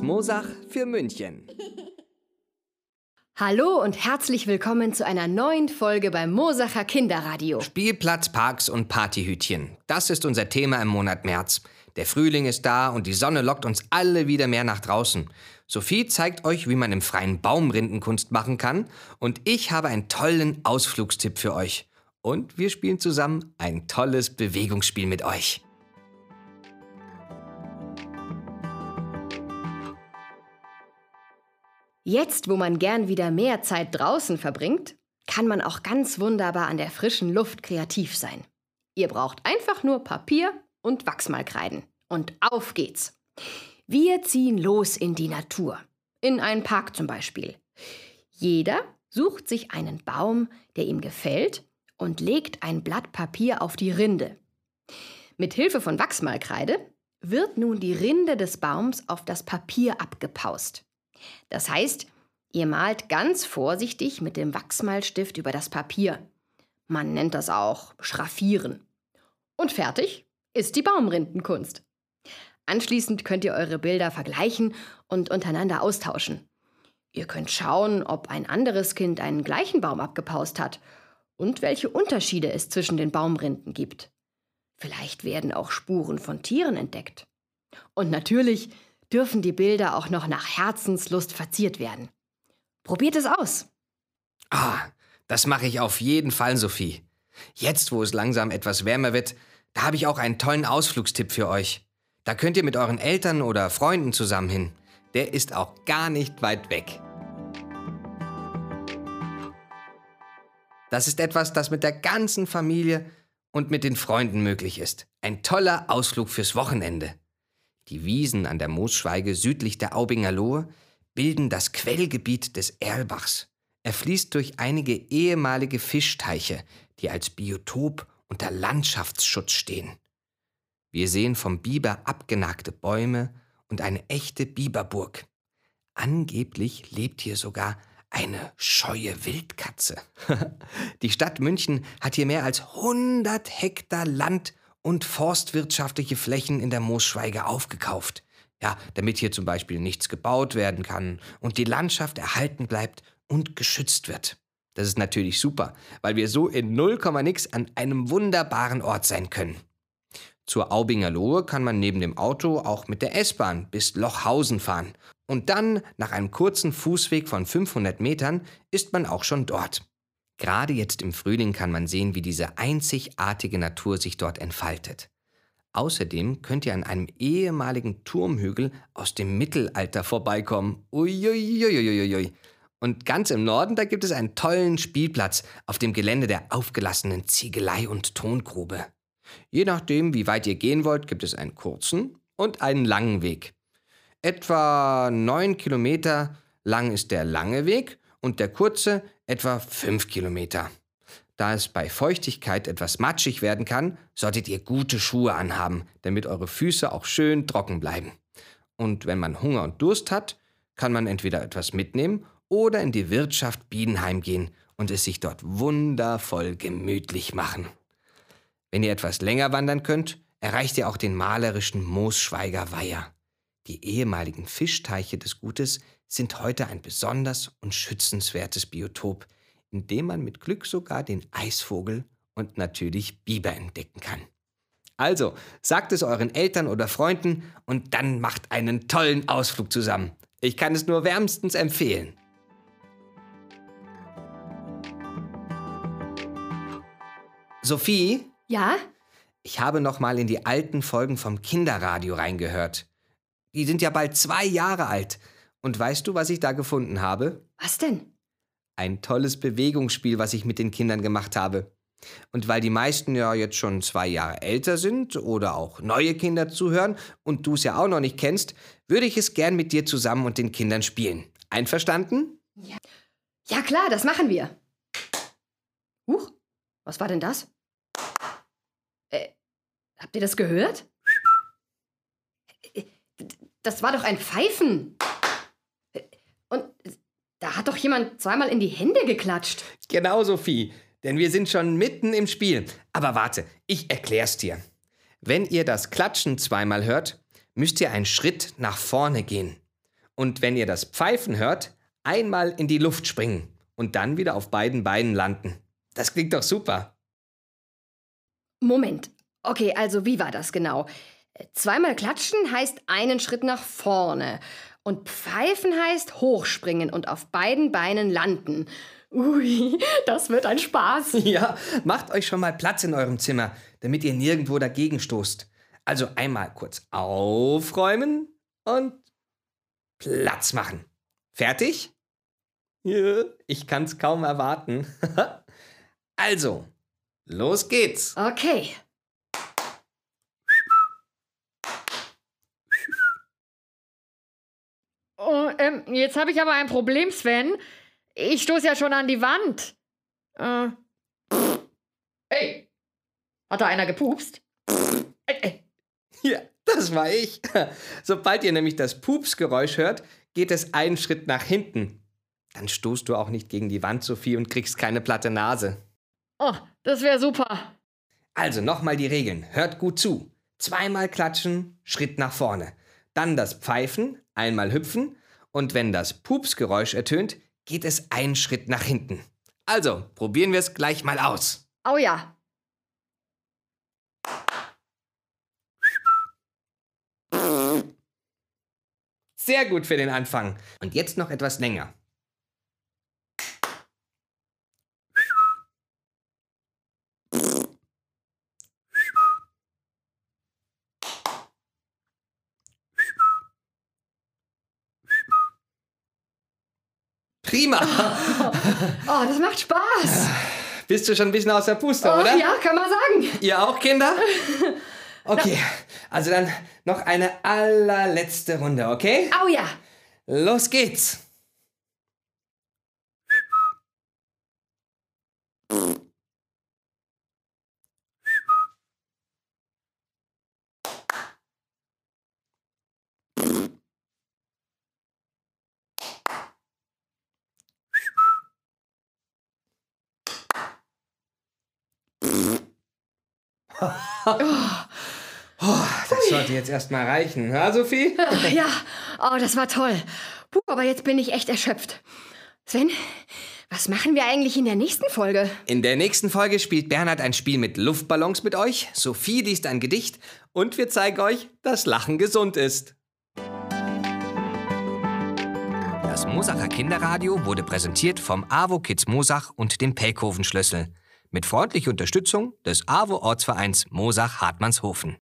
Aus Mosach für München. Hallo und herzlich willkommen zu einer neuen Folge beim Mosacher Kinderradio. Spielplatz, Parks und Partyhütchen. Das ist unser Thema im Monat März. Der Frühling ist da und die Sonne lockt uns alle wieder mehr nach draußen. Sophie zeigt euch, wie man im freien Baumrindenkunst machen kann und ich habe einen tollen Ausflugstipp für euch. Und wir spielen zusammen ein tolles Bewegungsspiel mit euch. Jetzt, wo man gern wieder mehr Zeit draußen verbringt, kann man auch ganz wunderbar an der frischen Luft kreativ sein. Ihr braucht einfach nur Papier und Wachsmalkreiden. Und auf geht's. Wir ziehen los in die Natur. In einen Park zum Beispiel. Jeder sucht sich einen Baum, der ihm gefällt, und legt ein Blatt Papier auf die Rinde. Mit Hilfe von Wachsmalkreide wird nun die Rinde des Baums auf das Papier abgepaust. Das heißt, ihr malt ganz vorsichtig mit dem Wachsmalstift über das Papier. Man nennt das auch Schraffieren. Und fertig ist die Baumrindenkunst. Anschließend könnt ihr eure Bilder vergleichen und untereinander austauschen. Ihr könnt schauen, ob ein anderes Kind einen gleichen Baum abgepaust hat und welche Unterschiede es zwischen den Baumrinden gibt. Vielleicht werden auch Spuren von Tieren entdeckt. Und natürlich dürfen die Bilder auch noch nach Herzenslust verziert werden. Probiert es aus. Ah, das mache ich auf jeden Fall, Sophie. Jetzt, wo es langsam etwas wärmer wird, da habe ich auch einen tollen Ausflugstipp für euch. Da könnt ihr mit euren Eltern oder Freunden zusammen hin. Der ist auch gar nicht weit weg. Das ist etwas, das mit der ganzen Familie und mit den Freunden möglich ist. Ein toller Ausflug fürs Wochenende. Die Wiesen an der Moosschweige südlich der Aubinger Lohe bilden das Quellgebiet des Erlbachs. Er fließt durch einige ehemalige Fischteiche, die als Biotop unter Landschaftsschutz stehen. Wir sehen vom Biber abgenagte Bäume und eine echte Biberburg. Angeblich lebt hier sogar eine scheue Wildkatze. Die Stadt München hat hier mehr als 100 Hektar Land und forstwirtschaftliche Flächen in der Moosschweige aufgekauft. Ja, damit hier zum Beispiel nichts gebaut werden kann und die Landschaft erhalten bleibt und geschützt wird. Das ist natürlich super, weil wir so in 0, nix an einem wunderbaren Ort sein können. Zur Aubinger Lohe kann man neben dem Auto auch mit der S-Bahn bis Lochhausen fahren. Und dann, nach einem kurzen Fußweg von 500 Metern, ist man auch schon dort. Gerade jetzt im Frühling kann man sehen, wie diese einzigartige Natur sich dort entfaltet. Außerdem könnt ihr an einem ehemaligen Turmhügel aus dem Mittelalter vorbeikommen. Uiuiuiuiui. Und ganz im Norden, da gibt es einen tollen Spielplatz auf dem Gelände der aufgelassenen Ziegelei und Tongrube. Je nachdem, wie weit ihr gehen wollt, gibt es einen kurzen und einen langen Weg. Etwa neun Kilometer lang ist der lange Weg und der kurze etwa fünf Kilometer. Da es bei Feuchtigkeit etwas matschig werden kann, solltet ihr gute Schuhe anhaben, damit eure Füße auch schön trocken bleiben. Und wenn man Hunger und Durst hat, kann man entweder etwas mitnehmen oder in die Wirtschaft Biedenheim gehen und es sich dort wundervoll gemütlich machen. Wenn ihr etwas länger wandern könnt, erreicht ihr auch den malerischen Moosschweiger Weiher. Die ehemaligen Fischteiche des Gutes sind heute ein besonders und schützenswertes Biotop, in dem man mit Glück sogar den Eisvogel und natürlich Biber entdecken kann. Also, sagt es euren Eltern oder Freunden und dann macht einen tollen Ausflug zusammen. Ich kann es nur wärmstens empfehlen. Sophie, Ja? ich habe noch mal in die alten Folgen vom Kinderradio reingehört. Die sind ja bald zwei Jahre alt. Und weißt du, was ich da gefunden habe? Was denn? Ein tolles Bewegungsspiel, was ich mit den Kindern gemacht habe. Und weil die meisten ja jetzt schon zwei Jahre älter sind oder auch neue Kinder zuhören und du es ja auch noch nicht kennst, würde ich es gern mit dir zusammen und den Kindern spielen. Einverstanden? Ja klar, das machen wir. Huch, was war denn das? Äh, habt ihr das gehört? Das war doch ein Pfeifen. Und da hat doch jemand zweimal in die Hände geklatscht. Genau, Sophie. Denn wir sind schon mitten im Spiel. Aber warte, ich erklär's dir. Wenn ihr das Klatschen zweimal hört, müsst ihr einen Schritt nach vorne gehen. Und wenn ihr das Pfeifen hört, einmal in die Luft springen und dann wieder auf beiden Beinen landen. Das klingt doch super. Moment. Okay, also wie war das genau? Zweimal klatschen heißt einen Schritt nach vorne. Und pfeifen heißt hochspringen und auf beiden Beinen landen. Ui, das wird ein Spaß. Ja, macht euch schon mal Platz in eurem Zimmer, damit ihr nirgendwo dagegen stoßt. Also einmal kurz aufräumen und Platz machen. Fertig? Ja, ich kann's kaum erwarten. also, los geht's. Okay. Jetzt habe ich aber ein Problem, Sven. Ich stoße ja schon an die Wand. Äh. Hey! Hat da einer gepupst? Äh, äh. Ja, das war ich. Sobald ihr nämlich das Pupsgeräusch hört, geht es einen Schritt nach hinten. Dann stoßt du auch nicht gegen die Wand, Sophie, und kriegst keine platte Nase. Oh, das wäre super. Also nochmal die Regeln. Hört gut zu. Zweimal klatschen, Schritt nach vorne. Dann das Pfeifen, einmal hüpfen. Und wenn das Pupsgeräusch ertönt, geht es einen Schritt nach hinten. Also, probieren wir es gleich mal aus. Oh ja. Sehr gut für den Anfang. Und jetzt noch etwas länger. Prima. Oh, das macht Spaß. Bist du schon ein bisschen aus der Puste, Oh, oder? ja, kann man sagen. Ihr auch, Kinder? Okay, also dann noch eine allerletzte Runde, okay? Oh ja. Los geht's. Oh, das sollte jetzt erstmal reichen, ja, Sophie? Ach, ja. Oh, das war toll. Puh, aber jetzt bin ich echt erschöpft. Sven, was machen wir eigentlich in der nächsten Folge? In der nächsten Folge spielt Bernhard ein Spiel mit Luftballons mit euch, Sophie liest ein Gedicht und wir zeigen euch, dass Lachen gesund ist. Das Mosacher Kinderradio wurde präsentiert vom AWO Kids Mosach und dem Pelkoven Schlüssel. Mit freundlicher Unterstützung des AWO Ortsvereins Mosach-Hartmannshofen.